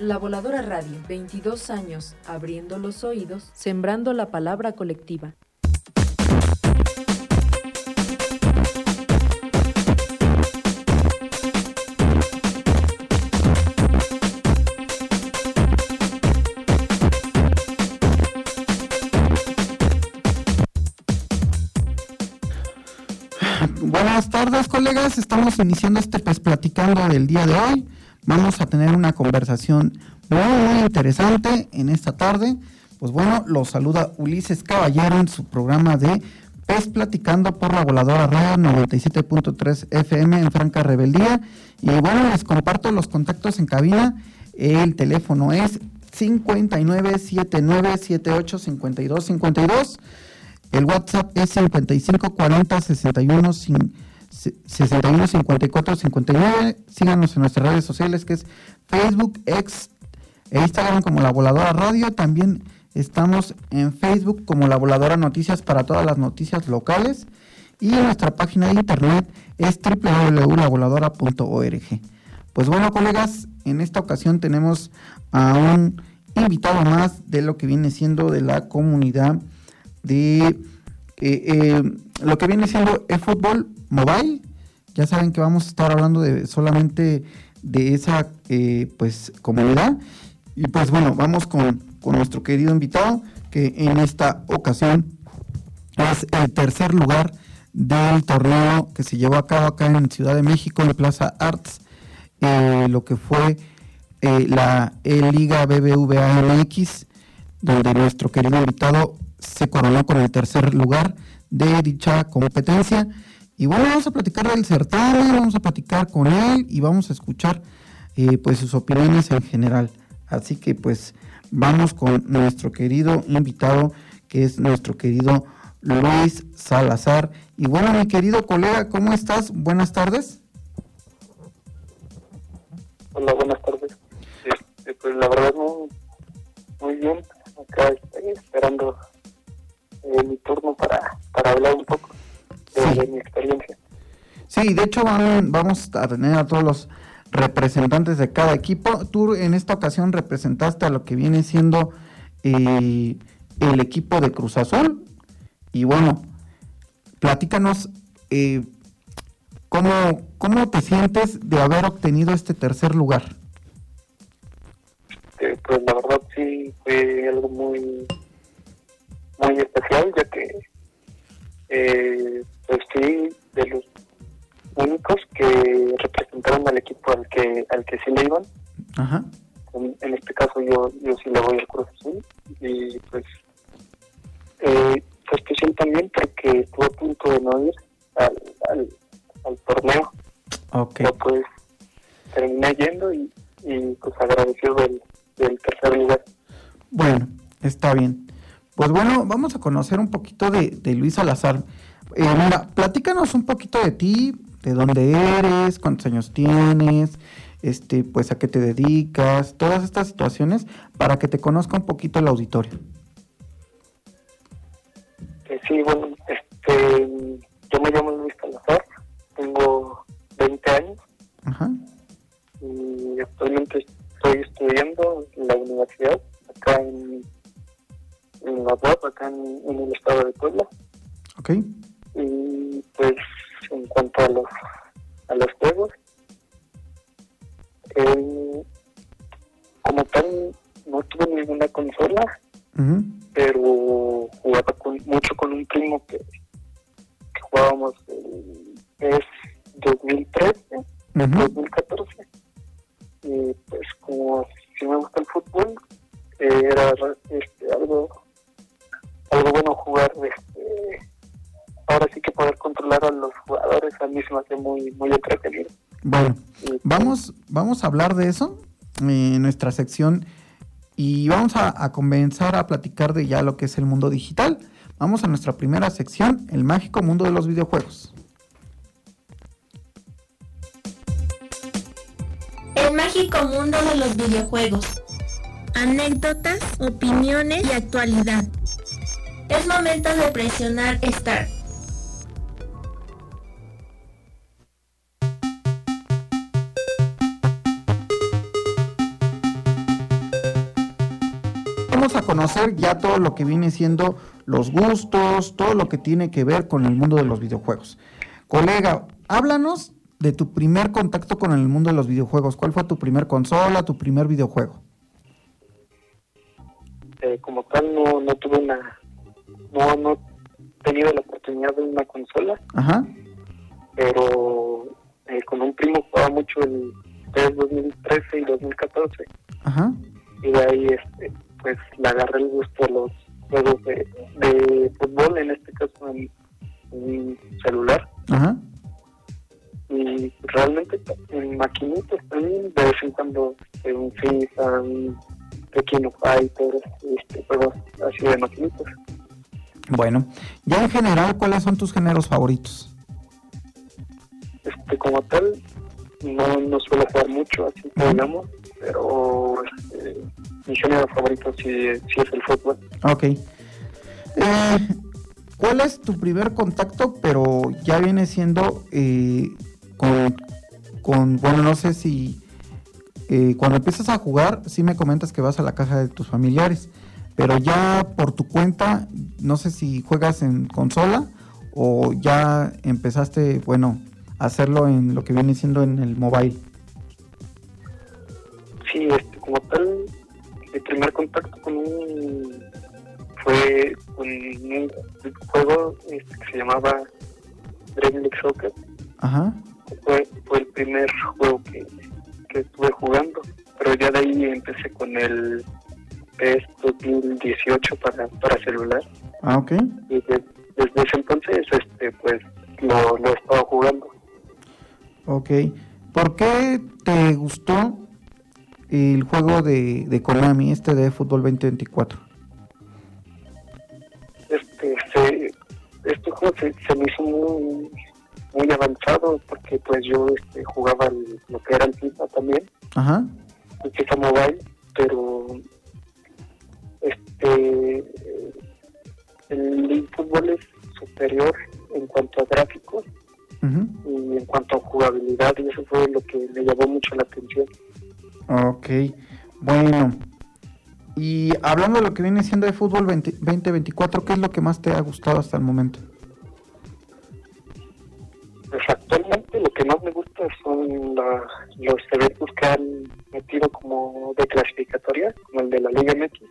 La Voladora Radio, 22 años, abriendo los oídos, sembrando la palabra colectiva. Buenas tardes, colegas. Estamos iniciando este pues platicando del día de hoy. Vamos a tener una conversación muy, muy interesante en esta tarde. Pues bueno, los saluda Ulises Caballero en su programa de PES Platicando por la Voladora Radio 97.3 FM en Franca Rebeldía. Y bueno, les comparto los contactos en cabina. El teléfono es 5979785252. El WhatsApp es 5540 61 61 54 59. Síganos en nuestras redes sociales que es Facebook, X e Instagram como La Voladora Radio. También estamos en Facebook como La Voladora Noticias para todas las noticias locales. Y nuestra página de internet es www.lavoladora.org. Pues bueno, colegas, en esta ocasión tenemos a un invitado más de lo que viene siendo de la comunidad de eh, eh, lo que viene siendo el fútbol mobile. Ya saben que vamos a estar hablando de solamente de esa eh, pues comunidad. Y pues bueno, vamos con, nuestro querido invitado, que en esta ocasión es el tercer lugar del torneo que se llevó a cabo acá en Ciudad de México, en Plaza Arts, lo que fue la Liga BBVA MX, donde nuestro querido invitado se coronó con el tercer lugar de dicha competencia. Y bueno, vamos a platicar del certamen, vamos a platicar con él y vamos a escuchar eh, pues sus opiniones en general. Así que pues vamos con nuestro querido invitado, que es nuestro querido Luis Salazar. Y bueno, mi querido colega, ¿cómo estás? Buenas tardes. Hola, buenas tardes. Este, pues la verdad muy, muy bien. Acá estoy esperando eh, mi turno para, para hablar un poco de, mi experiencia. Sí, de hecho vamos a tener a todos los representantes de cada equipo. Tú en esta ocasión representaste a lo que viene siendo eh, el equipo de Cruz Azul. Y bueno, platícanos eh, ¿cómo, cómo te sientes de haber obtenido este tercer lugar. pues la verdad sí fue algo muy muy especial, ya que fui de los únicos que representaron al equipo al que al que sí le iban. En, este caso yo yo sí le voy al Cruz Azul y pues eh, fue especial también porque estuve a punto de no ir al, al, torneo. Okay. pues terminé yendo y, y pues agradecido del, del tercer lugar. Bueno, está bien. Pues bueno, vamos a conocer un poquito de, Luis Salazar. Eh, mira, platícanos un poquito de ti, de dónde eres, cuántos años tienes, este, pues a qué te dedicas, todas estas situaciones para que te conozca un poquito el auditorio. Eh, sí, bueno, este, yo me llamo Luis Salazar, tengo 20 años Ajá. y actualmente estoy estudiando en la universidad acá en en la web acá en, el estado de Puebla. Ok. Y pues en cuanto a los, a los juegos, eh, como tal no tuve ninguna consola, pero jugaba mucho con un primo que, que jugábamos es 2013, 2014. Y pues como si me gusta el fútbol, eh, era este, algo algo bueno jugar este, ahora sí que poder controlar a los jugadores a mí se me hace muy muy entretenido bueno vamos vamos a hablar de eso en nuestra sección Y vamos a, comenzar a platicar de ya lo que es el mundo digital. Vamos a nuestra primera sección, el mágico mundo de los videojuegos. El mágico mundo de los videojuegos. Anécdotas, opiniones y actualidad. Es momento de presionar Start. A conocer ya todo lo que viene siendo los gustos, todo lo que tiene que ver con el mundo de los videojuegos. Colega, háblanos de tu primer contacto con el mundo de los videojuegos. ¿Cuál fue tu primer consola, tu primer videojuego? Eh, como tal, no, no tuve una. No, no he tenido la oportunidad de una consola. Ajá. Pero eh, con un primo jugaba mucho el 2013 y 2014. Ajá. Y de ahí, este, pues, le agarré el gusto a los juegos de, de fútbol, en este caso en, en celular. Ajá y realmente en maquinitas también de vez en cuando en un FIFA, un Pequeño Fighter, este, juegos así de maquinitas. Bueno, ya en general, ¿cuáles son tus géneros favoritos? Este, como tal, no, no suelo jugar mucho, así que digamos, pero este, mi género favorito sí, sí es el fútbol. Ok. Eh, ¿Cuál es tu primer contacto, pero ya viene siendo eh, con, bueno, no sé si eh, cuando empiezas a jugar, sí me comentas que vas a la casa de tus familiares, pero ya por tu cuenta, no sé si juegas en consola o ya empezaste, bueno, a hacerlo en lo que viene siendo en el mobile. Sí, este, como tal, el primer contacto con un fue con un juego este, que se llamaba Dream League Soccer. Ajá fue, fue el primer juego que, estuve jugando, pero ya de ahí empecé con el PES 2018 para, para celular. Ah, ok. Y desde ese entonces, este, pues, lo, lo he estado jugando. Ok. ¿Por qué te gustó el juego de, de Konami, este de Fútbol 2024? Este, se, este juego se, se me hizo muy muy avanzado porque pues yo este, jugaba lo que era el FIFA también, Ajá. el FIFA Mobile, pero este el fútbol es superior en cuanto a gráficos y en cuanto a jugabilidad y eso fue lo que me llamó mucho la atención. Ok, bueno. Y hablando de lo que viene siendo de fútbol 2024, ¿qué es lo que más te ha gustado hasta el momento? Pues actualmente lo que más me gusta son los eventos que han metido como de clasificatoria, como el de la Liga MX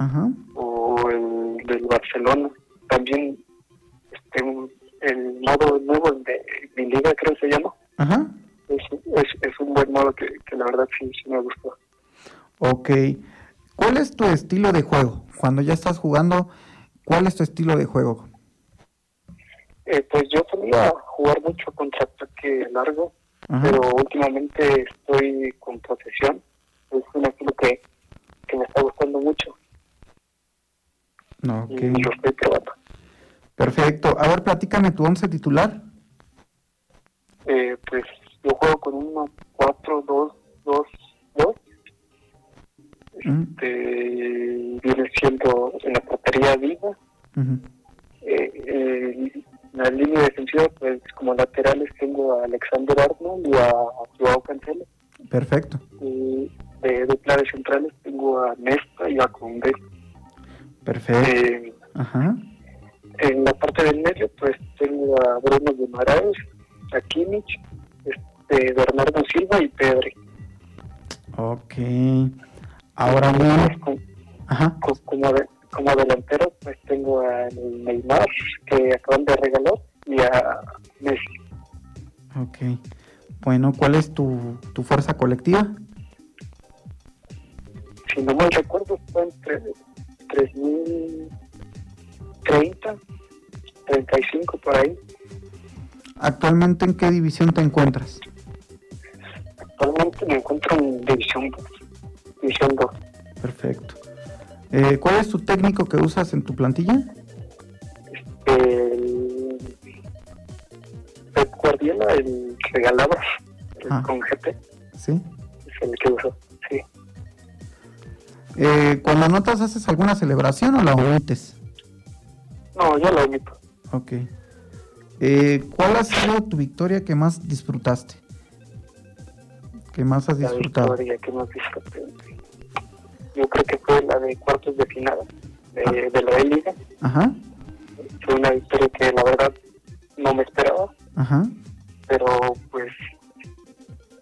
o tu estilo de juego? Cuando ya estás jugando, ¿cuál es tu estilo de juego? Eh, pues yo solía jugar mucho contra ataque largo, pero últimamente estoy con posesión. Es un estilo que, que me está gustando mucho. No, Y lo estoy probando. Perfecto. A ver, platícame tu once titular. Eh, pues yo juego con un 4-2-2-2. Este, viene siendo en la portería viva. eh, eh, la línea defensiva, pues como laterales tengo a Alexander Arnold y a Joao Cancelo. Perfecto. Y de dupla de centrales tengo a Nesta y a Conde. Perfecto. Eh, Ajá. En la parte del medio, pues tengo a Bruno Guimaraes, a Kimmich, este, Bernardo Silva y Pedri. Ok. Ahora. Ajá. Como, de, como delantero, pues tengo a Neymar, que acaban de regalar, y a Messi. Ok. Bueno, ¿cuál es tu, tu fuerza colectiva? Si no mal recuerdo, está entre 3.030, 35 por ahí. ¿Actualmente en qué división te encuentras? Actualmente me encuentro en División 2. División 2. Perfecto. Eh, ¿Cuál es tu técnico que usas en tu plantilla? El Pep Guardiola, el regalado el ah. con GP. Sí. Es el que uso, sí. Eh, cuando anotas, ¿haces alguna celebración o la omites? No, yo la omito. Ok. Eh, ¿Cuál ha sido tu victoria que más disfrutaste? ¿Qué más has disfrutado? La victoria que más disfruté. Yo creo que fue la de cuartos de final de, de la Liga. Ajá. Fue una victoria que la verdad no me esperaba. Ajá. Pero pues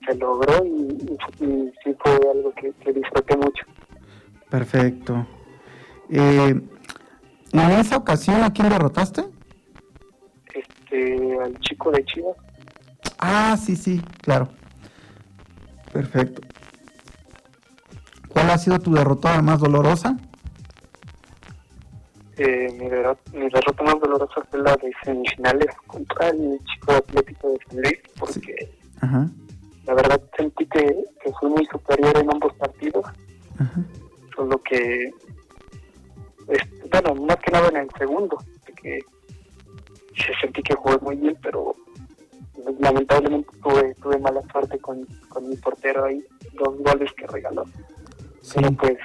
se logró y, sí fue algo que, que disfruté mucho. Perfecto. Eh, ¿En esa ocasión a quién derrotaste? Este, al chico de Chivas. Ah, sí, sí, claro. Perfecto. ¿Cuál ha sido tu derrota más dolorosa? Eh, mi, derrota, más dolorosa fue la de semifinales contra el chico atlético de San Luis, porque la verdad sentí que, que fui muy superior en ambos partidos. Ajá solo que, bueno, más que nada en el segundo, que se sentí que jugué muy bien, pero lamentablemente tuve, tuve mala suerte con, con mi portero ahí, dos goles que regaló. Pero pues,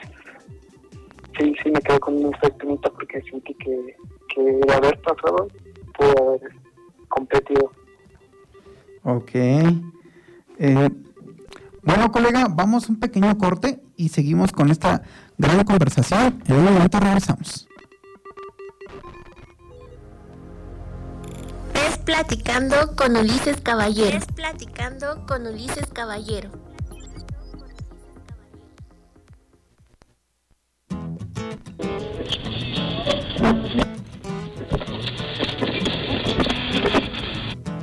sí, sí me quedé con un efecto porque sentí que, que de haber pasado, pude haber competido. Ok. Eh, bueno, colega, vamos un pequeño corte y seguimos con esta gran conversación. En un momento regresamos. Es platicando con Ulises Caballero. Es platicando con Ulises Caballero.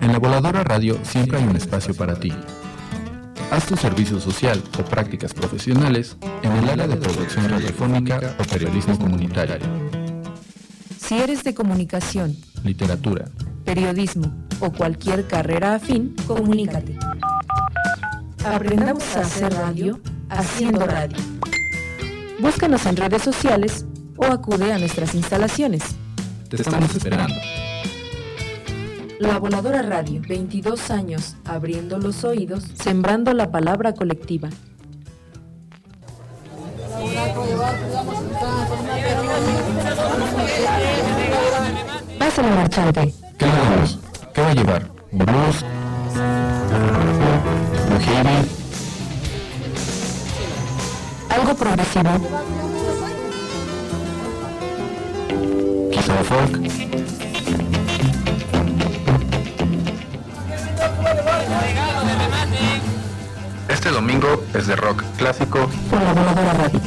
En la voladora radio siempre hay un espacio para ti. Haz tu servicio social o prácticas profesionales en el área de producción radiofónica o periodismo comunitario. Si eres de comunicación, literatura, periodismo o cualquier carrera afín, comunícate. Aprendamos a hacer radio haciendo radio. Búscanos en redes sociales o acude a nuestras instalaciones. Te estamos esperando. La Voladora Radio, 22 años abriendo los oídos, sembrando la palabra colectiva. Pásale, marchante. ¿Qué vamos? ¿Qué va a llevar? ¿Blues? ¿Algo progresivo? Este domingo es de rock clásico por la voladora radio.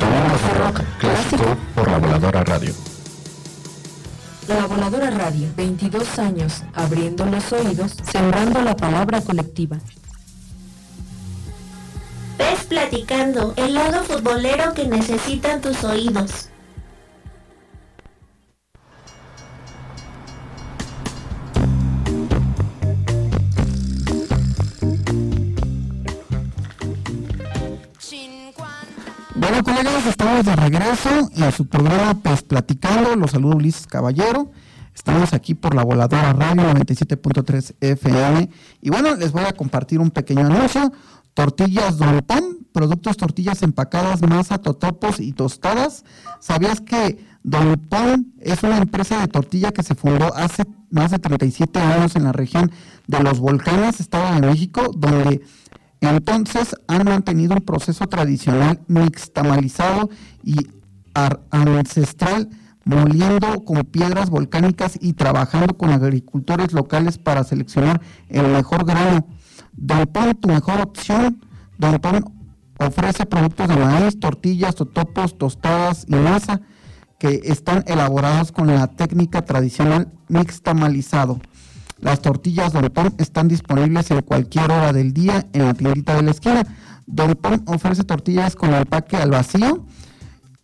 Domingos de rock clásico por la voladora radio. La voladora radio, 22 años abriendo los oídos, sembrando la palabra colectiva. Platicando, el lado futbolero que necesitan tus oídos. Bueno, colegas, estamos de regreso en su programa Pues Platicando. Los saludo Ulises Caballero. Estamos aquí por la voladora radio 97.3 FM. Y bueno, les voy a compartir un pequeño anuncio. Tortillas Don Pan, productos tortillas empacadas, masa, totopos y tostadas. ¿Sabías que Don Pan es una empresa de tortilla que se fundó hace más de 37 años en la región de los volcanes, Estado de México, donde entonces han mantenido un proceso tradicional mixtamalizado y ancestral, moliendo con piedras volcánicas y trabajando con agricultores locales para seleccionar el mejor grano. Don Pan, tu mejor opción. Don Pan ofrece productos de maíz, tortillas, totopos, tostadas y masa que están elaborados con la técnica tradicional mixtamalizado. Las tortillas Don Pon están disponibles en cualquier hora del día en la tiendita de la esquina. Don Pon ofrece tortillas con empaque al vacío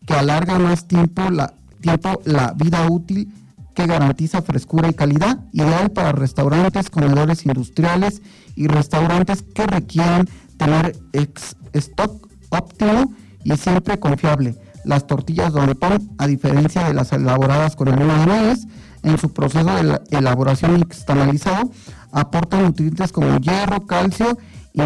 que alarga más tiempo la, tiempo la vida útil que garantiza frescura y calidad, ideal para restaurantes, comedores industriales y restaurantes que requieren tener ex stock óptimo y siempre confiable. Las tortillas Don Pon, a diferencia de las elaboradas con harina de en su proceso de elaboración externalizado, aportan nutrientes como hierro, calcio y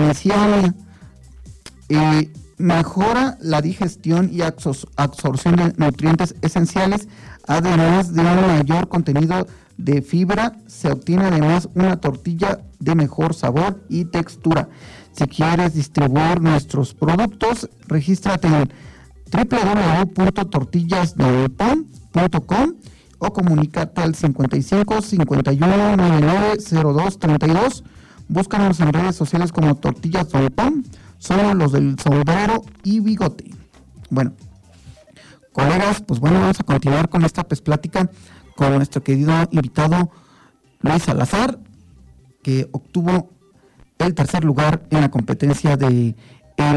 mejora la digestión y absorción de nutrientes esenciales, además de un mayor contenido de fibra, se obtiene además una tortilla de mejor sabor y textura. Si quieres distribuir nuestros productos, regístrate en www.tortillasdelpon.com o comunícate al 55 51 99 02 32. Búscanos en redes sociales como Tortillas del son los del sombrero y bigote. Bueno, colegas, pues bueno, vamos a continuar con esta pues, plática con nuestro querido invitado Luis Salazar, que obtuvo el tercer lugar en la competencia de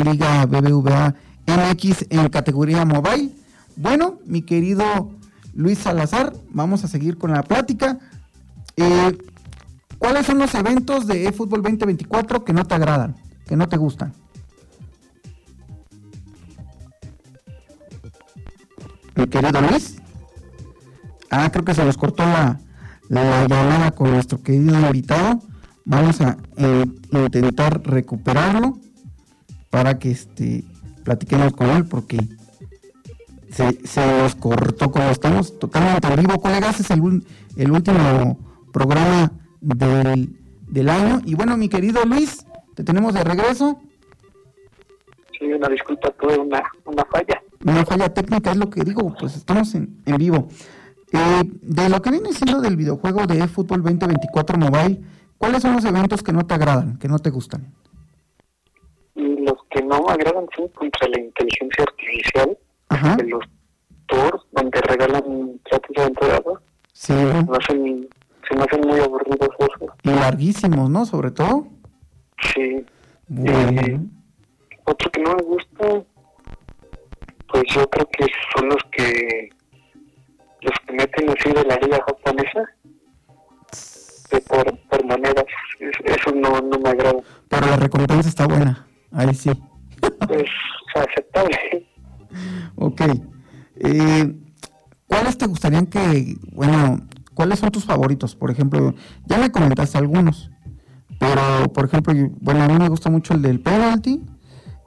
Liga BBVA MX en categoría mobile. Bueno, mi querido Luis Salazar, vamos a seguir con la plática. Eh, ¿Cuáles son los eventos de eFootball 2024 que no te agradan, que no te gustan? Mi querido Luis. Ah, creo que se nos cortó la, llamada con nuestro querido invitado. Vamos a eh, intentar recuperarlo para que este platiquemos con él porque se, nos cortó como estamos totalmente en vivo, colegas. Es el, el último programa del, del año. Y bueno, mi querido Luis, te tenemos de regreso. Sí, una disculpa, tuve una, una falla una falla técnica, es lo que digo, pues estamos en, vivo. Eh, de lo que viene siendo del videojuego de eFootball 2024 Mobile, ¿cuáles son los eventos que no te agradan, que no te gustan? Los que no me agradan son contra la inteligencia artificial, de los tours donde regalan tratos de entrada. Sí. Se me hacen, muy aburridos esos. Y larguísimos, ¿no? Sobre todo. Sí. Eh, otro que no me gusta pues yo creo que son los que los que meten así de la liga japonesa. De por, por maneras eso no, no me agrada. Pero la recompensa está buena ahí sí. Pues aceptable. Ok eh, ¿cuáles te gustarían que bueno cuáles son tus favoritos por ejemplo ya me comentaste algunos pero por ejemplo bueno a mí me gusta mucho el del penalty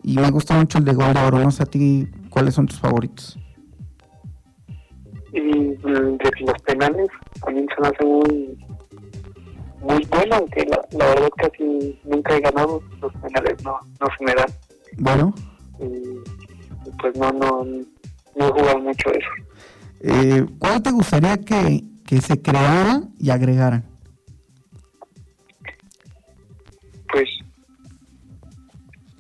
y me gusta mucho el de gol de oro no sé a ti ¿Cuáles son tus favoritos? Y mm, de los penales también se me hace muy, muy bueno, aunque la, verdad casi nunca he ganado los penales, no, no se me dan. Bueno. Y, pues no, no, no he jugado mucho eso. Eh, ¿Cuál te gustaría que, que se creara y agregaran? Pues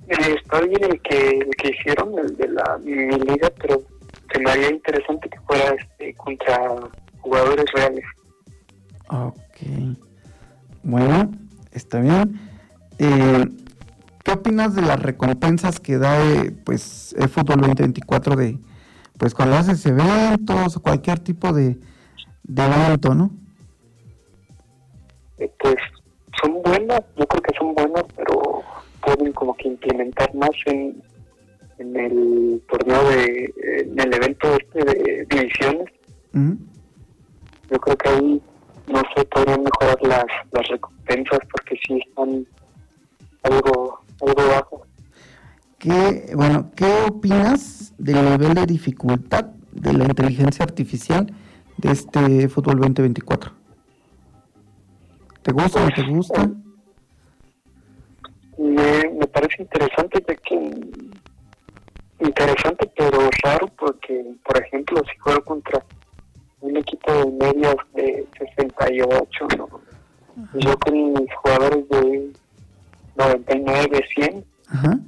está bien el que, el que hicieron, el de la mi liga, pero se me haría interesante que fuera este, contra jugadores reales. Ok. Bueno, está bien. Eh, ¿Qué opinas de las recompensas que da eh, pues el Fútbol 2024 de pues cuando haces eventos o cualquier tipo de, de evento, ¿no? Eh, pues son buenas, yo creo que son buenas, pero pueden como que implementar más en, en el torneo de en el evento este de divisiones yo creo que ahí no se podrían mejorar las, las recompensas porque sí están algo algo bajo ¿Qué, bueno, ¿qué opinas del nivel de dificultad de la inteligencia artificial de este fútbol 2024? ¿Te gusta o no te gusta? Me, me parece interesante ya que interesante pero raro porque por ejemplo si juego contra un equipo de medias de 68 ¿no? yo con mis jugadores de 99 100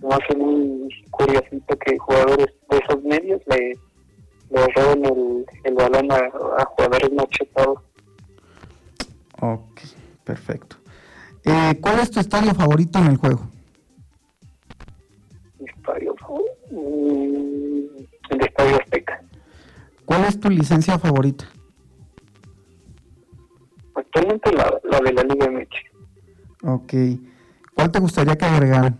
me hace muy curiosito que jugadores de esos medios le, le roben el, el balón a, a jugadores machetados ok perfecto eh, ¿Cuál es tu estadio favorito en el juego? Estadio mm, el Estadio Azteca. ¿Cuál es tu licencia favorita? la de la Liga MX. Ok. ¿Cuál te gustaría que agregaran?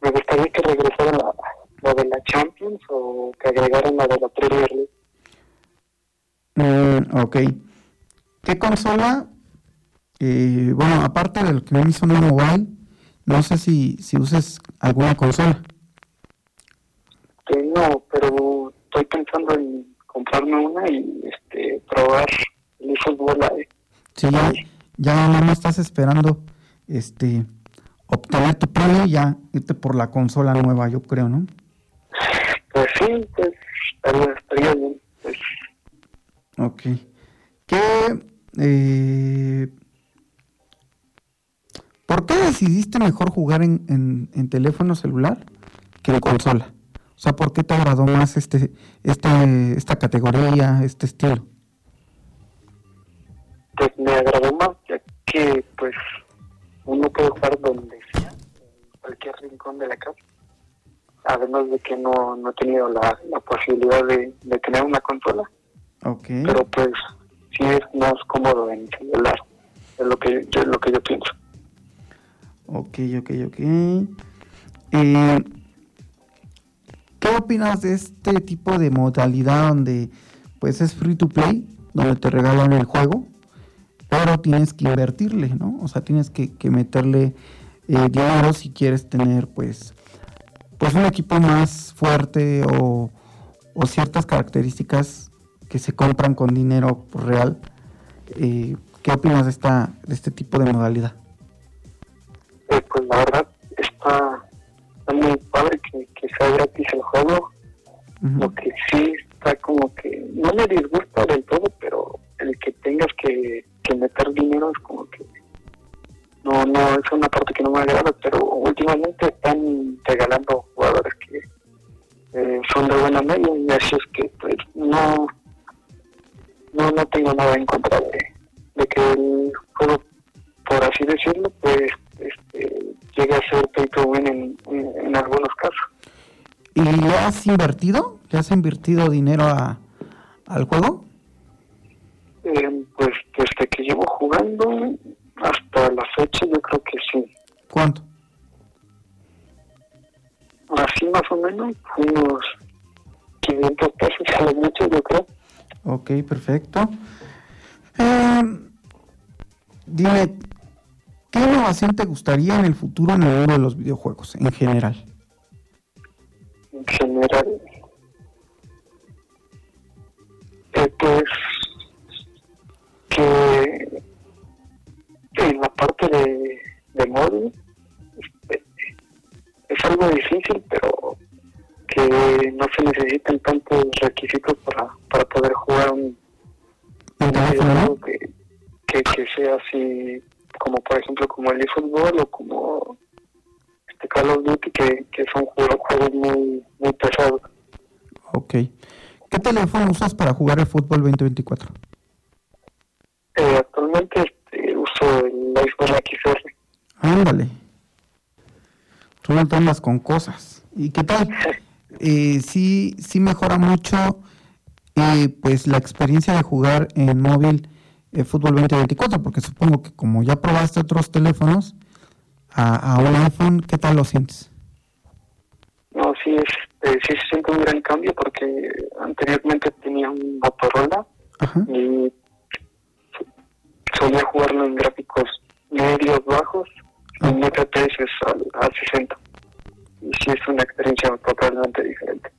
Me gustaría que regresaran la, la de la Champions o que agregaran la de la Premier League. Mm, ok. ¿Qué consola? Eh, bueno, aparte del que me hizo una mobile, no sé si, si uses alguna consola. no, pero estoy pensando en comprarme una y este probar el fútbol Sí, ya, ya nada más estás esperando este obtener tu premio y ya irte por la consola nueva, yo creo, ¿no? Pues sí, pues estaría, estaría bien. Pues. Ok. ¿Qué, eh, ¿Por qué decidiste mejor jugar en, en, en, teléfono celular que en consola? O sea, ¿por qué te agradó más este, este, esta categoría, este estilo? Pues me agradó más, ya que pues uno puede jugar donde sea, en cualquier rincón de la casa. Además de que no, no he tenido la, la posibilidad de, de tener una consola. Okay. Pero pues sí es más cómodo en celular, es lo que yo, es lo que yo pienso. Ok, ok, ok. Eh, ¿Qué opinas de este tipo de modalidad donde pues es free to play, donde te regalan el juego, pero tienes que invertirle, ¿no? O sea, tienes que, meterle eh, dinero si quieres tener pues, pues un equipo más fuerte o, o ciertas características que se compran con dinero real. Eh, ¿Qué opinas de, esta, de este tipo de modalidad? Eh, pues la verdad está, muy padre que, que, sea gratis el juego. Lo que sí está como que no me disgusta del todo, pero el que tengas que, que meter dinero es como que no no es una parte que no me agrada, pero últimamente están regalando jugadores que eh, son de buena media y así es que pues no no, no tengo nada en contra de, que el juego, por así decirlo, pues este, llegue a ser pay to win en, en, algunos casos. ¿Y le has invertido? ¿Le has invertido dinero a, al juego? Eh, pues desde que llevo jugando hasta la fecha yo creo que sí. ¿Cuánto? Así más o menos, unos 500 pesos a lo mucho yo creo. Ok, perfecto. Eh, dime, ¿qué innovación te gustaría en el futuro en el mundo de los videojuegos, en general? En general, jugar el fútbol 2024? Eh, actualmente este, uso el iPhone XR. Ándale. Tú no andas con cosas. ¿Y qué tal? eh, sí, sí mejora mucho eh, pues la experiencia de jugar en móvil eh, fútbol 2024, porque supongo que como ya probaste otros teléfonos a, a un iPhone, ¿qué tal lo sientes? Eh, sí se siente un gran cambio porque anteriormente tenía un Motorola Ajá. y solía jugarlo en gráficos medios, bajos, y en FPS al, al 60 y sí es una experiencia totalmente diferente.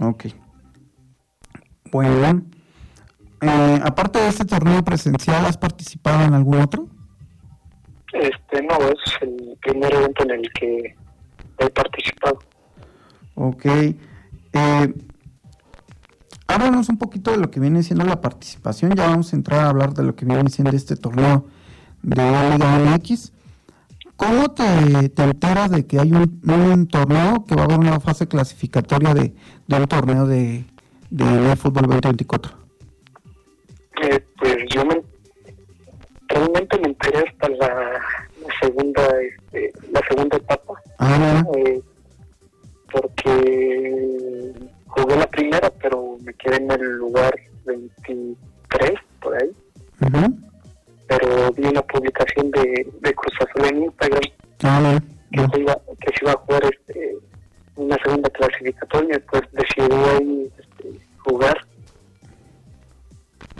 Ok. Bueno, eh, aparte de este torneo presencial, ¿has participado en algún otro? Este, no, es el primer evento en el que he participado. Ok. Eh, háblanos un poquito de lo que viene siendo la participación. Ya vamos a entrar a hablar de lo que viene siendo este torneo de Liga MX. ¿Cómo te, te, enteras de que hay un, un, torneo, que va a haber una fase clasificatoria de, de un torneo de, de, de fútbol 2024? Eh, pues yo me, realmente me enteré hasta la, la segunda este, la segunda etapa. Ah, eh, porque jugué la primera, pero me quedé en el lugar 23, por ahí. Pero vi una publicación de, de Cruz Azul en Instagram uh que, se iba, que iba a jugar este, una segunda clasificatoria, pues decidí ahí este, jugar.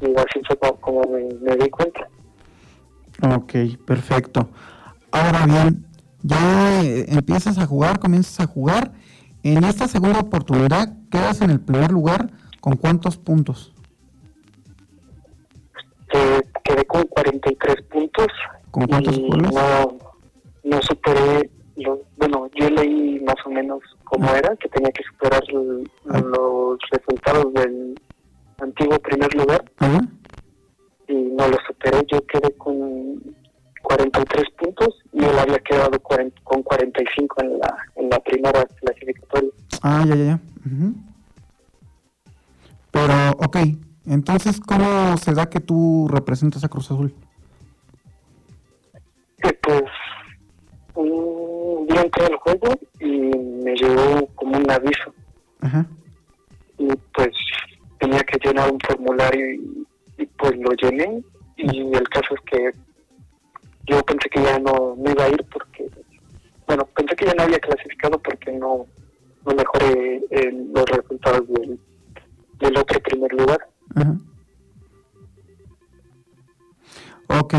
Y así fue como, me, me di cuenta. Ok, perfecto. Ahora bien, ya eh, empiezas a jugar, comienzas a jugar en esta segunda oportunidad quedas en el primer lugar con cuántos puntos? Eh, quedé con 43 puntos. ¿Con cuántos goles? No, no superé, bueno, yo leí más o menos cómo ah. era, que tenía que superar ah. los resultados del antiguo primer lugar. Y no lo superé, yo quedé con 43 puntos y él había quedado con 45 en la, en la primera clasificatoria. Ah, ya, ya, ya. Pero, ok, entonces, ¿cómo se da que tú representas a Cruz Azul? pues un día entré al juego y me llegó como un aviso. Y pues tenía que llenar un formulario y, pues lo llené y el caso es que yo pensé que ya no, me iba a ir porque, bueno, pensé que ya no había clasificado porque no, no mejoré los resultados del, del otro primer lugar. Ok.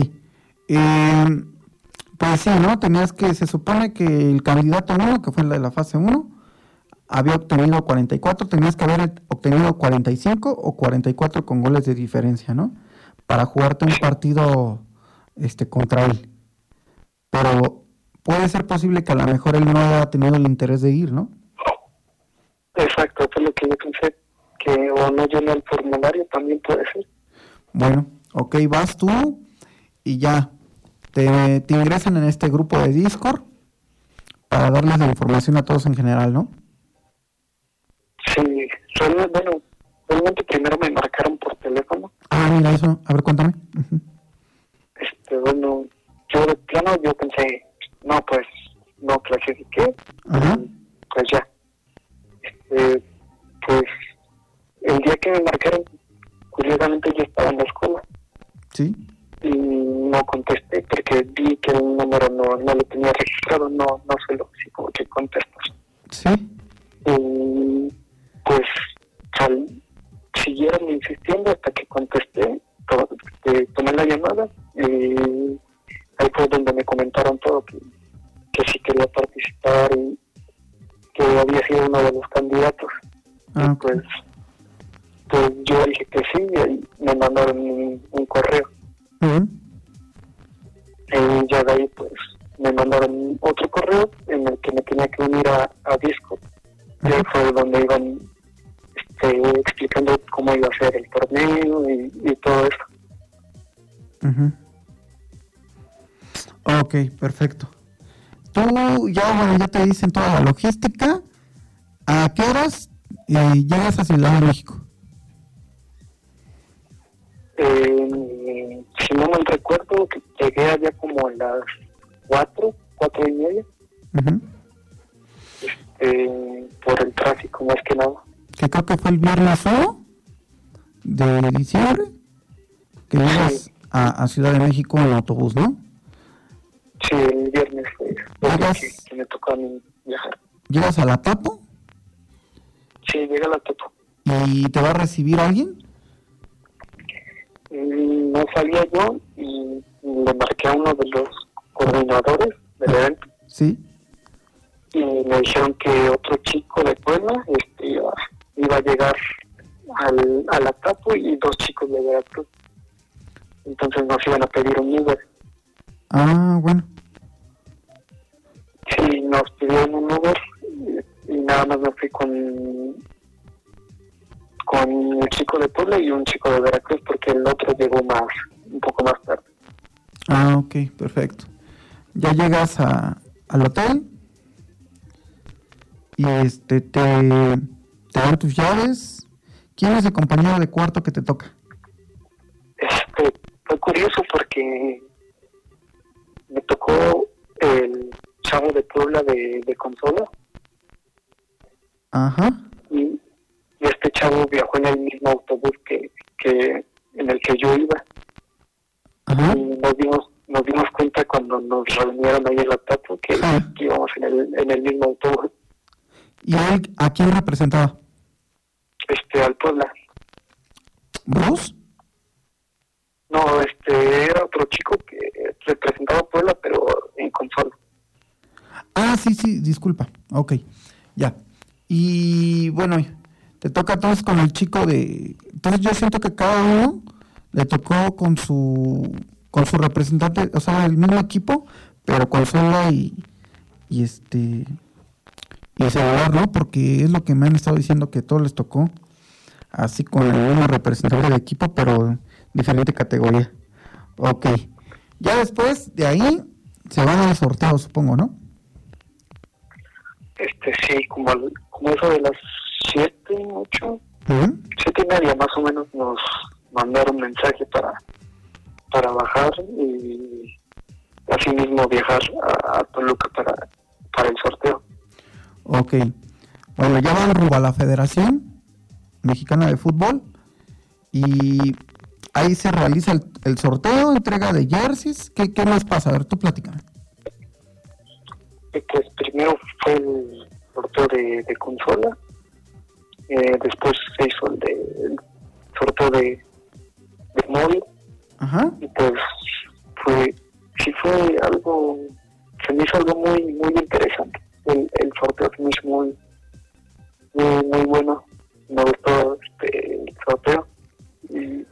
Eh, pues sí, ¿no? Tenías que, se supone que el candidato 1, que fue la de la fase 1, había obtenido 44, tenías que haber obtenido 45 o 44 con goles de diferencia, ¿no? Para jugarte un partido este contra él. Pero puede ser posible que a lo mejor él no haya tenido el interés de ir, ¿no? Exacto, es lo que yo pensé, que o no llena el formulario también puede ser. Bueno, ok, vas tú y ya, te, te ingresan en este grupo de Discord para darles la información a todos en general, ¿no? Sí, bueno, realmente primero me marcaron por teléfono. Ah, mira eso, a ver, cuéntame. Bueno, yo de plano yo pensé, no, pues no clasifiqué, Ajá. pues ya. Este, pues el día que me marcaron, curiosamente yo estaba en la escuela. Sí y no contesté porque vi que el número no, no lo tenía registrado, no, no lo así como que contestas. Sí. Y pues siguieron insistiendo hasta que contesté, tomé la llamada y ahí fue donde me comentaron todo, que, que sí quería participar y que había sido uno de los candidatos. Ah, pues, pues yo dije que sí y me mandaron un correo. Y ya de ahí pues me mandaron otro correo en el que me tenía que unir a, a Discord. Y ahí fue donde iban este, explicando cómo iba a ser el torneo y, todo eso. Ok, perfecto. Tú ya, bueno, ya te dicen toda la logística. ¿A qué horas eh, llegas a Ciudad de México? Eh, si no mal recuerdo, llegué allá como a las cuatro, cuatro y media. este, por el tráfico, más que nada. Que creo que fue el viernes de diciembre, que llegas a, Ciudad de México en autobús, ¿no? Sí, el viernes fue que, me tocó a mí viajar. ¿Llegas a la Tapo? Sí, llega a la Tapo. ¿Y te va a recibir alguien? no sabía yo y le marqué a uno de los coordinadores del evento. Sí. Y me dijeron que otro chico de Puebla este, iba, a llegar al, a la Tapo y dos chicos de Veracruz. Entonces nos iban a pedir un Uber. Ah, bueno. Sí, nos pidieron un Uber y, y nada más me fui con con un chico de Puebla y un chico de Veracruz porque el otro llegó más, un poco más tarde. Ah, ok, perfecto. Ya llegas a, al hotel y este te, te dan tus llaves. ¿Quién es el compañero de cuarto que te toca? Fue curioso porque me tocó el chavo de Puebla de, de Consola. Ajá. Y y este chavo viajó en el mismo autobús que, que en el que yo iba. Y nos dimos, nos dimos cuenta cuando nos reunieron ahí en la tapo que que, íbamos en el, en el mismo autobús. ¿Y a quién representaba? Este, al Puebla. ¿Bruce? No, este, era otro chico que representaba Puebla, pero en consola. Ah, sí, sí, disculpa. Ok, ya. Y bueno, te toca entonces con el chico de... Entonces yo siento que cada uno le tocó con su con su representante, o sea, el mismo equipo, pero con sola y, y este y celular, ¿no? Porque es lo que me han estado diciendo que todo les tocó así con el mismo representante del equipo, pero diferente categoría. Ok. Ya después de ahí se van a sorteo, supongo, ¿no? Este, sí, como, como eso de las siete, ocho, siete y media más o menos nos mandaron mensaje para para bajar y así mismo viajar a, Toluca para, para el sorteo. Ok. Bueno, ya van rumbo a la Federación Mexicana de Fútbol y ahí se realiza el, sorteo, entrega de jerseys. ¿Qué, ¿Qué, más pasa? A ver, tú platícame. Eh, pues primero fue el sorteo de, de consola, eh, después se hizo el, de, el sorteo de, de móvil y pues fue, sí fue algo, se me hizo algo muy, muy interesante. El, el sorteo se me hizo muy, muy, muy bueno. Me gustó este, el sorteo. Y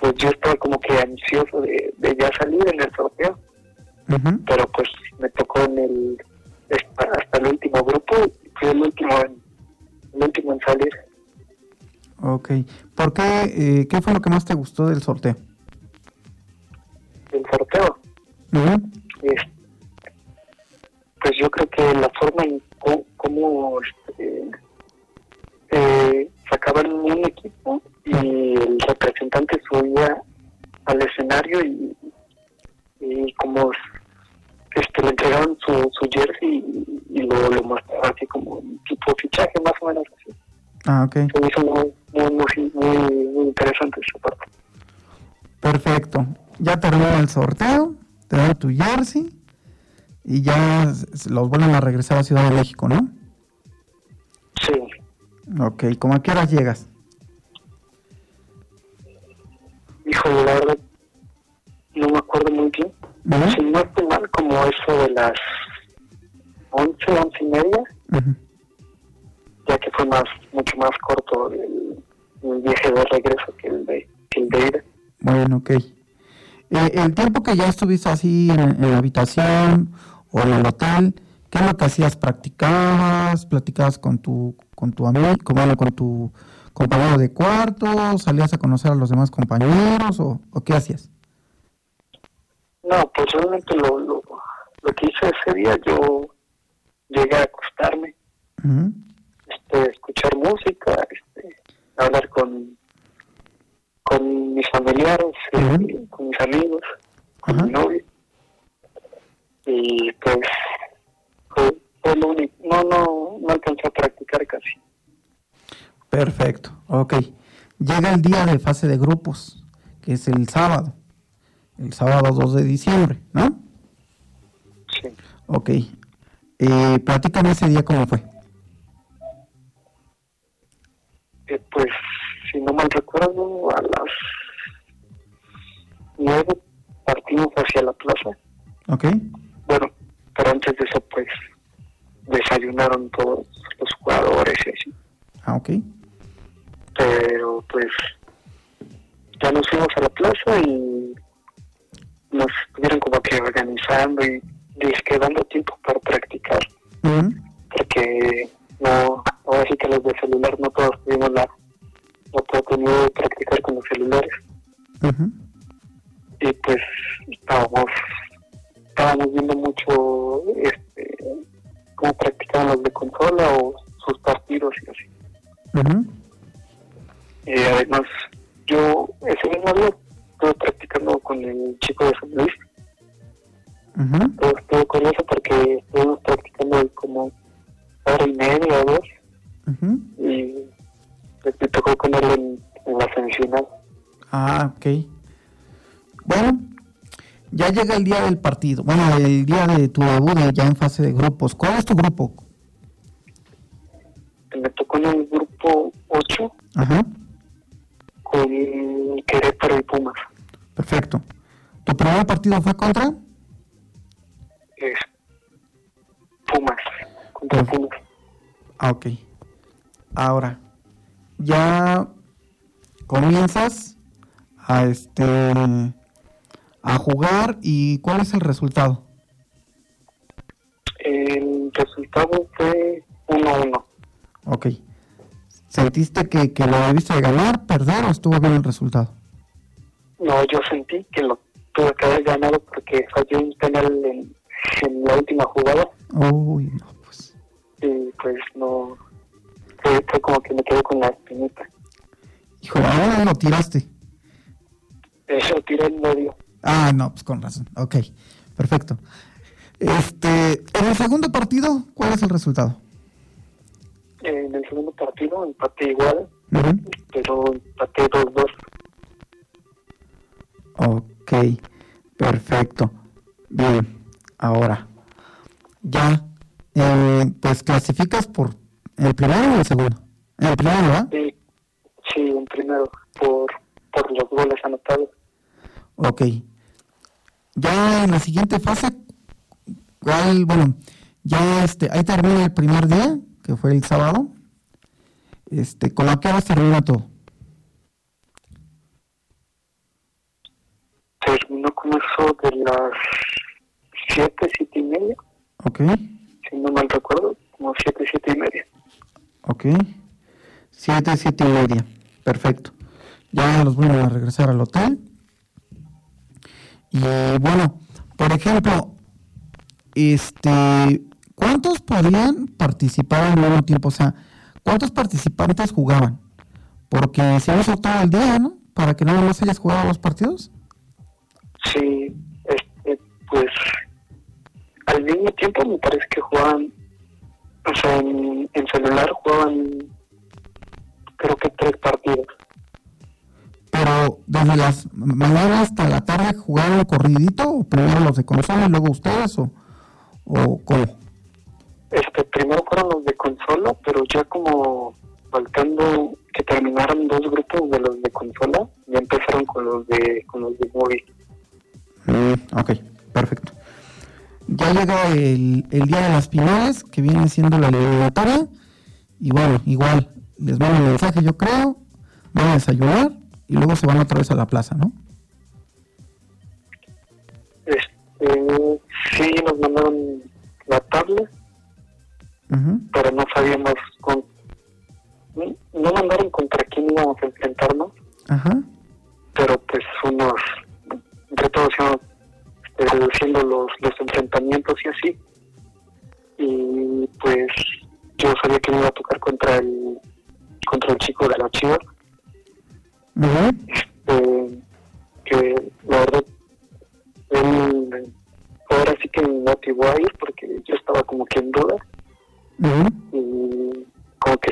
pues yo estaba como que ansioso de, de ya salir en el sorteo. Pero pues me tocó en el, hasta, el último grupo y fui el último en, el último en salir. Ok. ¿Por qué? Eh, ¿Qué fue lo que más te gustó del sorteo? el sorteo. pues yo creo que la forma en cómo, este, eh, sacaban un equipo y el representante subía al escenario y, y como este, le entregaban su, su jersey y, lo, lo mostraba así como tipo fichaje más o menos así. Ah, ok. Se hizo muy, muy, muy, muy interesante esa parte. Perfecto ya termina el sorteo, te dan tu jersey y ya los vuelven a regresar a Ciudad de México, ¿no? Sí. Ok, ¿cómo a qué horas llegas? Hijo, la verdad, no me acuerdo muy bien. Si no estoy mal, como eso de las 11, 11 y media, ya que fue más mucho más corto el, viaje de regreso que el de, que el de ida. Bueno, ok. Eh, el tiempo que ya estuviste así en, la habitación o en el hotel, ¿qué es lo que hacías? ¿Practicabas? ¿Platicabas con tu, con tu amigo, con, con tu compañero de cuarto? ¿Salías a conocer a los demás compañeros o, qué hacías? No, pues realmente lo, lo, que hice ese día, yo llegué a acostarme, este, escuchar música, este, hablar con con mis familiares, eh, con mis amigos, con mi novio. Y pues fue, lo único. No, no, no alcancé a practicar casi. Perfecto, ok. Llega el día de fase de grupos, que es el sábado, el sábado 2 de diciembre, ¿no? Sí. Ok. Eh, platícame ese día cómo fue. Eh, pues si no mal recuerdo, a las nueve partimos hacia la plaza. Ok. Bueno, pero antes de eso, pues, desayunaron todos los jugadores y así. Ah, ok. Pero, pues, ya nos fuimos a la plaza y nos estuvieron como que organizando y dando tiempo para practicar. Porque no, ahora sí que los de celular no todos tuvimos la oportunidad de practicar con los celulares. Y pues estábamos, estábamos viendo mucho este, cómo practicaban los de consola o sus partidos y así. Y además, yo ese mismo día estuve practicando con el chico de San Luis. Uh Estuve curioso porque estuvimos practicando como hora y media o dos. Y me tocó con él en, la semifinal. Ah, ok. Bueno, ya ya llega el día del partido, bueno, el día de tu debut ya en fase de grupos. ¿Cuál es tu grupo? Me tocó en el grupo 8 Ajá. Con Querétaro y Pumas. Perfecto. ¿Tu primer partido fue contra? Es Pumas, contra Pumas. Ah, ok. Ahora, ya comienzas a este a jugar y ¿cuál es el resultado? El resultado fue 1-1. Ok. ¿Sentiste que, que lo debiste de ganar, perder o estuvo bien el resultado? No, yo sentí que lo tuve que haber ganado porque fallé un penal en, en la última jugada. Uy, no, pues. Y pues no. Fue, fue como que me quedé con la espinita. Híjole, ahora lo tiraste. Eso tiré en medio. Ah, no, pues con razón. Ok, perfecto. Este, en el segundo partido, ¿cuál es el resultado? En el segundo partido empaté igual, pero empaté 2-2. Ok, perfecto. Bien, ahora, ya, eh, pues clasificas por el primero o el segundo. El primero, ¿verdad? Sí, sí, en primero, por, por los goles anotados. Ok. Ya en la siguiente fase, ¿cuál, bueno, ya este, ahí termina el primer día, que fue el sábado. Este, ¿con la que hora termina todo? Terminó con eso de las 7, 7 y media, Ok, si no mal recuerdo, como 7, 7 y media. ok. Siete, siete y media. Perfecto. Ya los vuelven a regresar al hotel. Y bueno, por ejemplo, este, ¿cuántos podrían participar al mismo tiempo? O sea, ¿cuántos participantes jugaban? Porque se hizo todo el día, ¿no? Para que nada más hayas jugado los partidos. Sí, este, pues al mismo tiempo me parece que jugaban, o sea, en, en celular jugaban creo que tres partidos. Pero desde las mañana hasta la tarde jugaron corridito, o primero los de consola y luego ustedes, o, o cómo. Este, primero fueron los de consola, pero ya como faltando que terminaron dos grupos de los de consola, ya empezaron con los de con los de móvil. Mm, ok, perfecto. Ya llega el, el día de las finales, que viene siendo la eliminatoria. Y bueno, igual, les mando un mensaje, yo creo. Van a desayunar y luego se van otra vez a la plaza, ¿no? Este, sí nos mandaron la pero no sabíamos con no- mandaron contra quién íbamos a enfrentarnos, Ajá. pero pues unos entre todos íbamos reduciendo los, los enfrentamientos y así. Y pues yo sabía que me iba a tocar contra el contra el chico de la Chivas, Ujú. este, que la verdad él ahora sí que me motivó a ir porque yo estaba como que en duda Y como que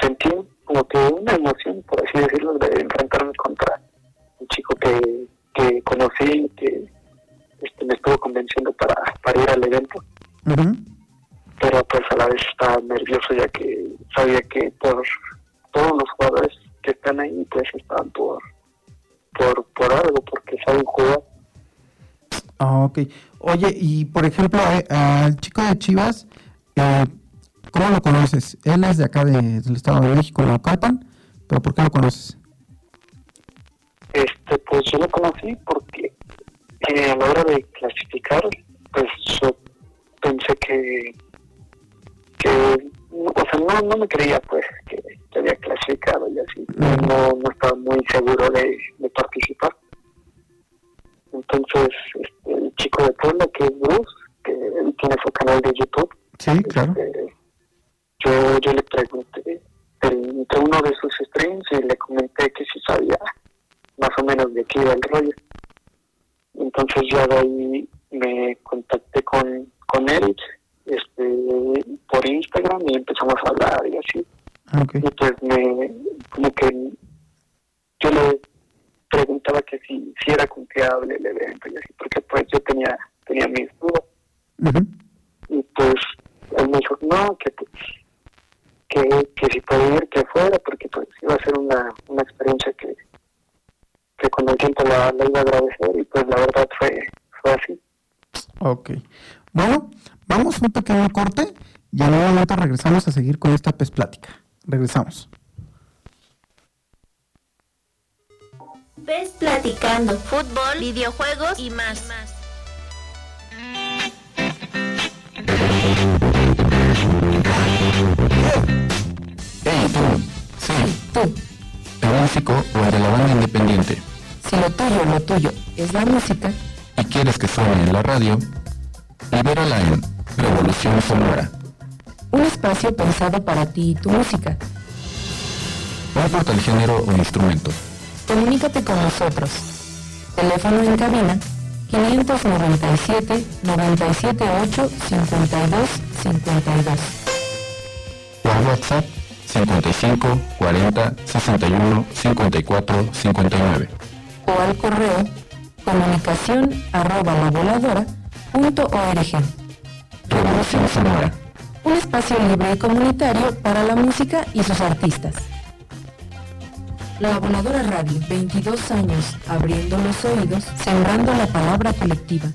sentí como que una emoción, por así decirlo, de enfrentarme contra un chico que, que conocí y que este, me estuvo convenciendo para, para ir al evento, pero pues a la vez estaba nervioso ya que sabía que por todos los jugadores que están ahí pues estaban por, por, por algo, porque saben jugar. Ah, ok. Oye, y por ejemplo, eh, al chico de Chivas, eh, ¿cómo lo conoces? Él es de acá de- del Estado de México, Naucalpan, pero ¿por qué lo conoces? Este, pues yo lo conocí porque eh, a la hora de clasificar, pues yo pensé que, que o sea, no, no me creía pues que, que había clasificado y así, no, no estaba muy seguro de, de participar. Entonces, este, el chico de Puebla, que es Bruce, que él tiene su canal de YouTube, Sí, claro. este, yo, yo le pregunté entre uno de sus streams y le comenté que si sabía más o menos de qué iba el rollo. Entonces ya de ahí me contacté con, con él este, por Instagram y empezamos a hablar y así. Ah, ok. Y pues me, como que yo le preguntaba que si, si era confiable el evento y así, porque pues yo tenía, tenía mis dudas. Y pues me dijo, no, que, que, que si podía ir, que fuera, porque pues iba a ser una, una experiencia que, que con el tiempo la, la, iba a agradecer y pues la verdad fue, fue así. Ok. Bueno, vamos a un pequeño corte y en un momento regresamos a seguir con esta pez plática. Regresamos. Pez platicando, fútbol, videojuegos y más. Hey, ¿El músico o el de la banda independiente? Si lo tuyo, lo tuyo es la música. Y quieres que suene en la radio, libérala en Revolución Sonora. Un espacio pensado para ti y tu música. No importa el género o instrumento. Comunícate con nosotros. Teléfono en cabina 597 978 52 52. O WhatsApp 55 40 61 54 59. O al correo comunicación arroba la voladora punto org. Revolución Sonora. Un espacio libre y comunitario para la música y sus artistas. La Voladora Radio, 22 años abriendo los oídos, sembrando la palabra colectiva.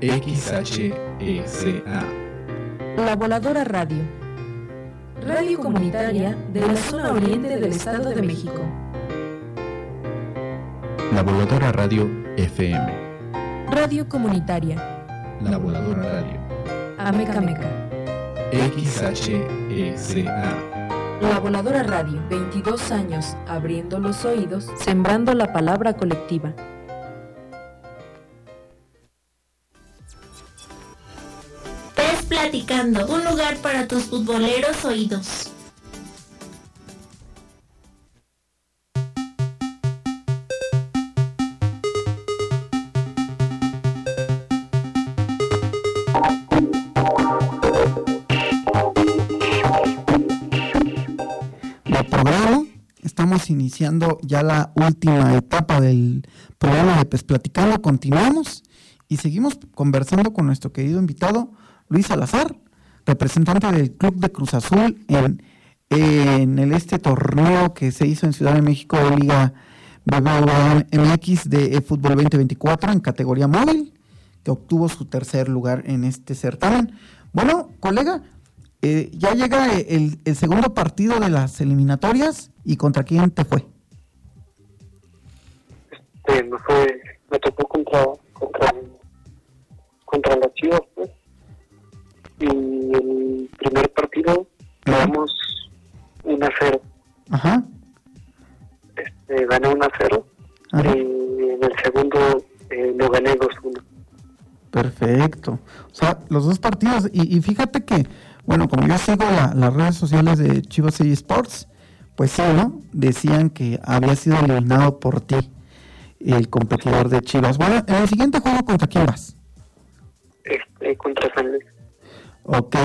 XHECA. La Voladora Radio. Radio comunitaria de la zona oriente del Estado de México. La Voladora Radio FM. Radio comunitaria. La Voladora Radio. Ameca Meca. XHECA. La Voladora Radio, 22 años abriendo los oídos, sembrando la palabra colectiva. Platicando, un lugar para tus futboleros oídos. El programa, estamos iniciando ya la última etapa del programa de Pez Platicando, continuamos y seguimos conversando con nuestro querido invitado Luis Salazar, representante del Club de Cruz Azul en, el, este torneo que se hizo en Ciudad de México de Liga BBVA MX de Fútbol 2024 en categoría móvil, que obtuvo su tercer lugar en este certamen. Bueno, colega, eh, ya llega el, el, segundo partido de las eliminatorias y contra quién te fue. Este, me fue, me tocó contra, contra y, y fíjate que, bueno, como yo sigo la, las redes sociales de Chivas y Sports, pues sí, ¿no? Decían que había sido eliminado por ti el competidor de Chivas. Bueno, en el siguiente juego, ¿contra quién vas? Este, contra San Luis. Ok.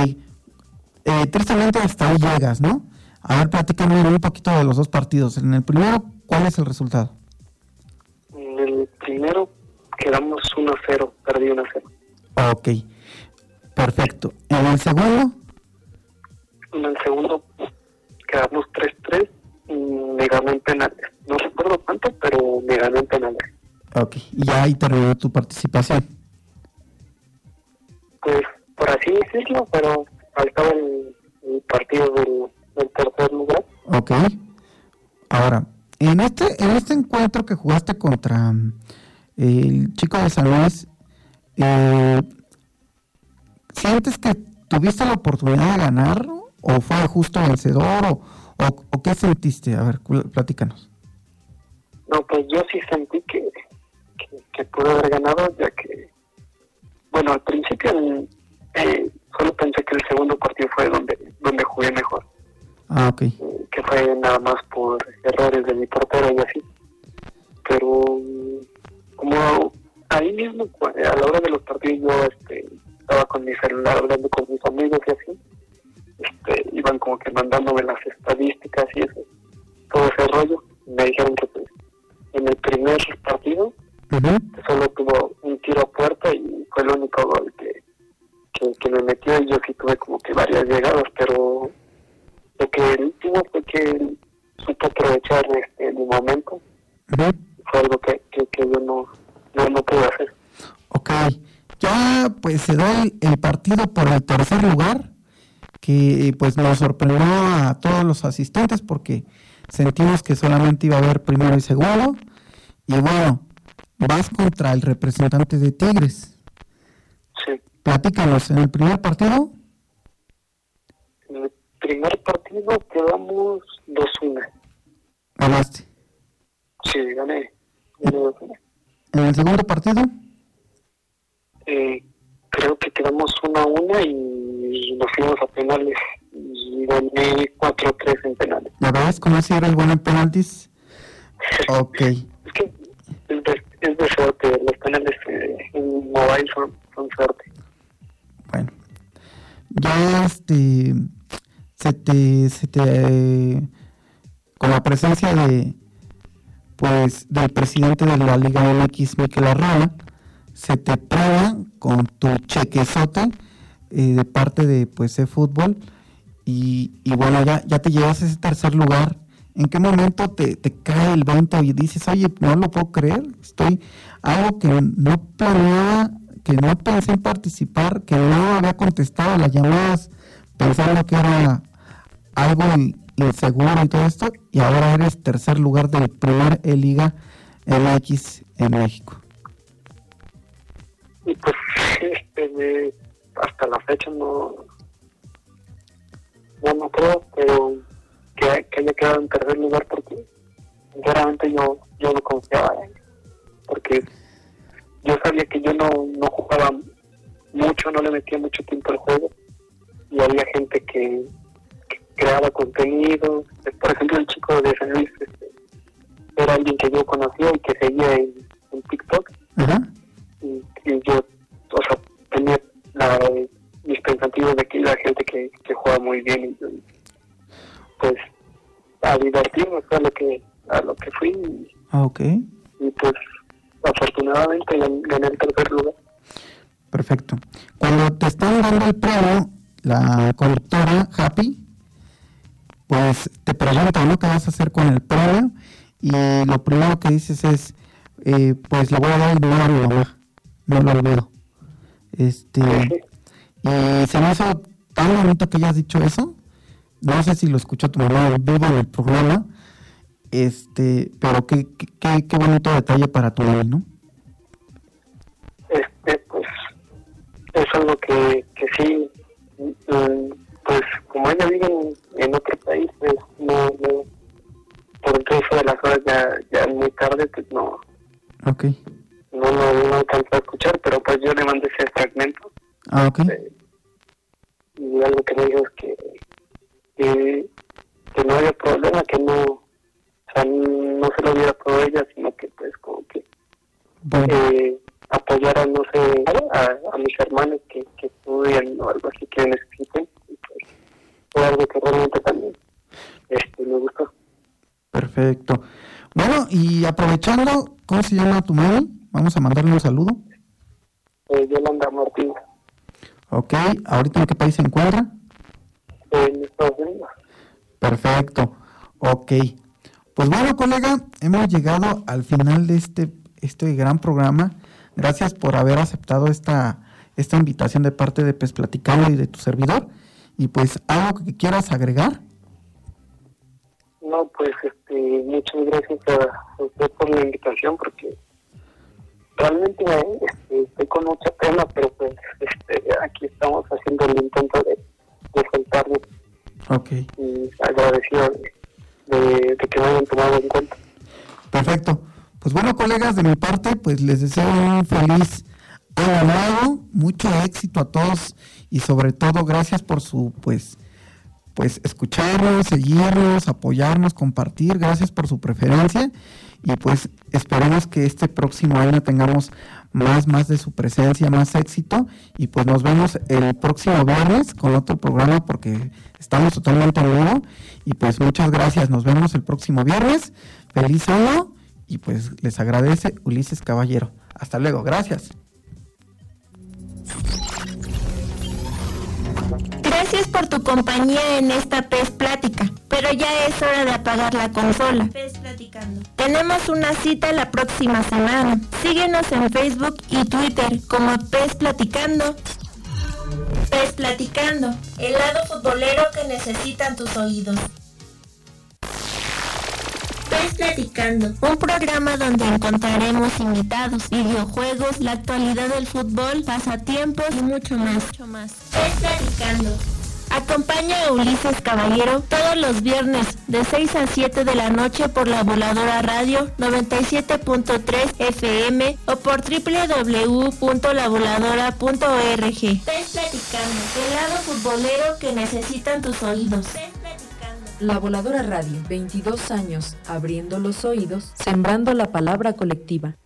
Eh, tristemente hasta ahí llegas, ¿no? A ver, platícame un poquito de los dos partidos. En el primero, ¿cuál es el resultado? En el primero quedamos 1 a 0, perdí 1 a 0. Ok, perfecto. ¿En el segundo? En el segundo quedamos 3-3 y me ganó en penales. No recuerdo cuánto, pero me ganó en penales. Ok, y ahí terminó tu participación. Pues por así decirlo, pero faltaba el, el partido del, del, tercer lugar. Ok. Ahora, en este, en este encuentro que jugaste contra el chico de San Luis, eh, ¿sientes que tuviste la oportunidad de ganar o fue justo vencedor o, o, o qué sentiste? A ver, platícanos. No, pues yo sí sentí que, que, que pude haber ganado, ya que, bueno, al principio eh, solo pensé que el segundo partido fue donde, donde jugué mejor. Ah, ok. Eh, que fue nada más por errores de mi portero y así. Pero como ahí mismo, a la hora de los partidos, yo mi celular hablando con asistentes porque sentimos que solamente iba a haber primero y segundo. Y bueno, vas contra el representante de Tigres. Sí. Platícanos, en el primer partido. En el primer partido quedamos 2-1. ¿Ganaste? Sí, gané. ¿En el segundo partido? Eh, creo que quedamos 1-1 y nos fuimos a penales. Y gané 4-3 en penales. ¿Ya ves cómo si eres bueno en penaltis? ok. es que es de, es de suerte. Los penales eh, en mobile son, son suerte. Bueno. Ya este se te, se te con la presencia de pues del presidente de la Liga MX, Miquel Arroyo, se te paga con tu chequezote eh, de parte de pues de fútbol y, bueno ya, ya te llevas a ese tercer lugar. ¿En qué momento te, te cae el vento y dices, oye, no lo puedo creer? Estoy algo que no planeaba, que no pensé en participar, que no había contestado las llamadas pensando que era algo inseguro y todo esto, y ahora eres tercer lugar del primer E-Liga MX en México. Y pues este, hasta la fecha no, no, no creo pero que, que, haya quedado en tercer lugar porque sinceramente yo, yo no confiaba en porque yo sabía que yo no, no jugaba mucho, no le metía mucho tiempo al juego y había gente que, creaba contenido. Por ejemplo, el chico de San Luis este, era alguien que yo conocía y que seguía en, TikTok. Y, yo, o sea, tenía la, mis pensativos de que era gente que, que juega muy bien. Y, pues a divertirme fue a lo que, a lo que fui. Y, ah, ok. Y pues afortunadamente gané el tercer lugar. Perfecto. Cuando te están dando el premio, la conductora Happy pues te pregunta, ¿no? ¿Qué vas a hacer con el premio? Y lo primero que dices es, eh, pues le voy a dar el dinero a mi mamá, no lo olvido. Este, y se me hizo tan bonito que hayas dicho eso. No sé si lo escuchó tu mamá en vivo en el programa, este, pero qué, qué, qué bonito detalle para tu mamá, ¿no? Este, pues, es algo que, que sí, mm, pues como ella vive en, otro país, pues no, no, por resto de las horas ya, ya muy tarde, pues no. Ok. No, no, no alcanzó a escuchar, pero pues yo le mandé ese fragmento. Ah, ok. Eh, se llama tu madre? Vamos a mandarle un saludo. Eh, Yolanda Martín. Ok, ¿ahorita en qué país se encuentra? En Estados Unidos. Perfecto, ok. Pues bueno, colega, hemos llegado al final de este, este gran programa. Gracias por haber aceptado esta, esta invitación de parte de Pes Platicando y de tu servidor. Y pues, ¿algo que quieras agregar? No, pues este, muchas gracias a usted por la invitación porque realmente este, estoy con mucha pena, pero pues este, aquí estamos haciendo el intento de, de soltarme. Ok. Y agradecido de, que me hayan tomado en cuenta. Perfecto. Pues bueno, colegas, de mi parte, pues les deseo un feliz año nuevo, mucho éxito a todos y sobre todo gracias por su pues pues escucharnos, seguirnos, apoyarnos, compartir, gracias por su preferencia. Y pues esperemos que este próximo año tengamos más más de su presencia, más éxito. Y pues nos vemos el próximo viernes con otro programa porque estamos totalmente en vivo. Y pues muchas gracias, nos vemos el próximo viernes, feliz año. Y pues les agradece Ulises Caballero. Hasta luego, gracias. Gracias por tu compañía en esta PES Plática, pero ya es hora de apagar la consola. PES Platicando. Tenemos una cita la próxima semana. Síguenos en Facebook y Twitter como PES Platicando. PES Platicando, el lado futbolero que necesitan tus oídos. PES Platicando, un programa donde encontraremos invitados, videojuegos, la actualidad del fútbol, pasatiempos y mucho más. PES Platicando. Acompaña a Ulises Caballero todos los viernes de 6 a 7 de la noche por la voladora radio 97.3 FM o por www.lavoladora.org. PES Platicando, el lado futbolero que necesitan tus oídos. La Voladora Radio, 22 años, abriendo los oídos, sembrando la palabra colectiva.